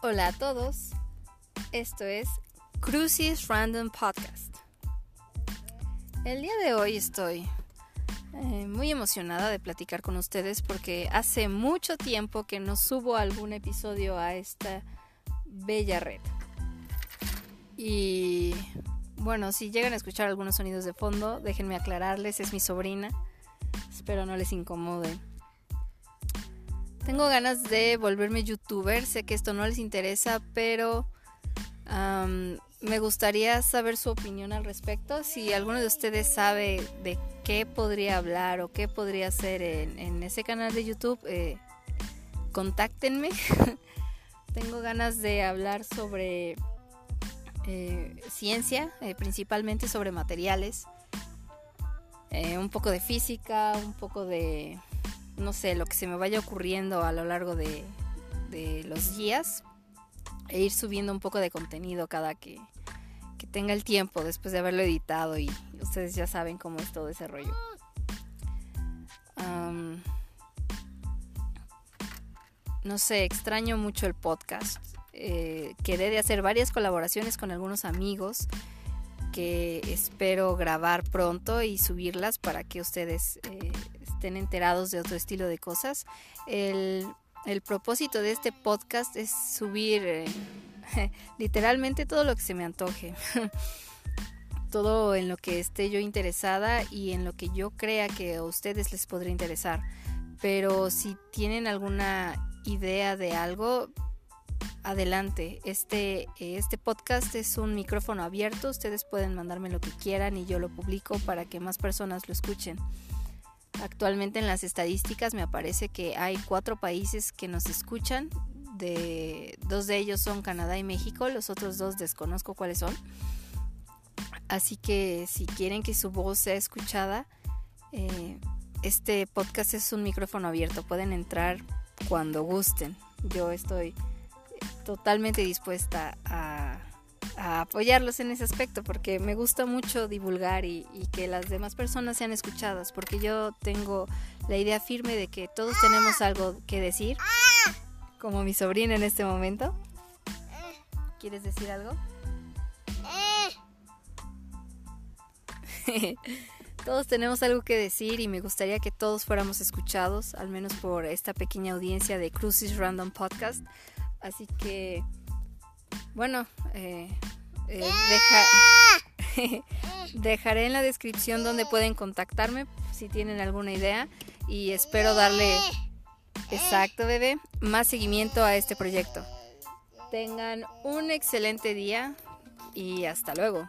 Hola a todos, esto es Crucis Random Podcast. El día de hoy estoy eh, muy emocionada de platicar con ustedes porque hace mucho tiempo que no subo algún episodio a esta bella red. Y bueno, si llegan a escuchar algunos sonidos de fondo, déjenme aclararles, es mi sobrina. Espero no les incomode. Tengo ganas de volverme youtuber, sé que esto no les interesa, pero me gustaría saber su opinión al respecto. Si alguno de ustedes sabe de qué podría hablar o qué podría hacer en, ese canal de YouTube, eh, contáctenme. Tengo ganas de hablar sobre eh, ciencia, eh, principalmente sobre materiales, un poco de física, un poco de no sé, lo que se me vaya ocurriendo a lo largo de, los días e ir subiendo un poco de contenido cada que, tenga el tiempo después de haberlo editado y ustedes ya saben cómo es todo ese rollo. no sé, extraño mucho el podcast. Eh, quedé de hacer varias colaboraciones con algunos amigos que espero grabar pronto y subirlas para que ustedes eh, estén enterados de otro estilo de cosas. El, propósito de este podcast es subir eh, literalmente todo lo que se me antoje. todo en lo que esté yo interesada y en lo que yo crea que a ustedes les podría interesar. Pero si tienen alguna idea de algo, adelante. Este, este podcast es un micrófono abierto. Ustedes pueden mandarme lo que quieran y yo lo publico para que más personas lo escuchen. Actualmente en las estadísticas me aparece que hay cuatro países que nos escuchan. De, dos de ellos son Canadá y México, los otros dos desconozco cuáles son. Así que si quieren que su voz sea escuchada, eh, este podcast es un micrófono abierto. Pueden entrar cuando gusten. Yo estoy totalmente dispuesta a a apoyarlos en ese aspecto porque me gusta mucho divulgar y, que las demás personas sean escuchadas porque yo tengo la idea firme de que todos tenemos algo que decir como mi sobrina en este momento ¿quieres decir algo? todos tenemos algo que decir y me gustaría que todos fuéramos escuchados al menos por esta pequeña audiencia de Crucis Random Podcast así que bueno, eh, eh, dejaré en la descripción donde pueden contactarme si tienen alguna idea y espero darle, exacto bebé, más seguimiento a este proyecto. Tengan un excelente día y hasta luego.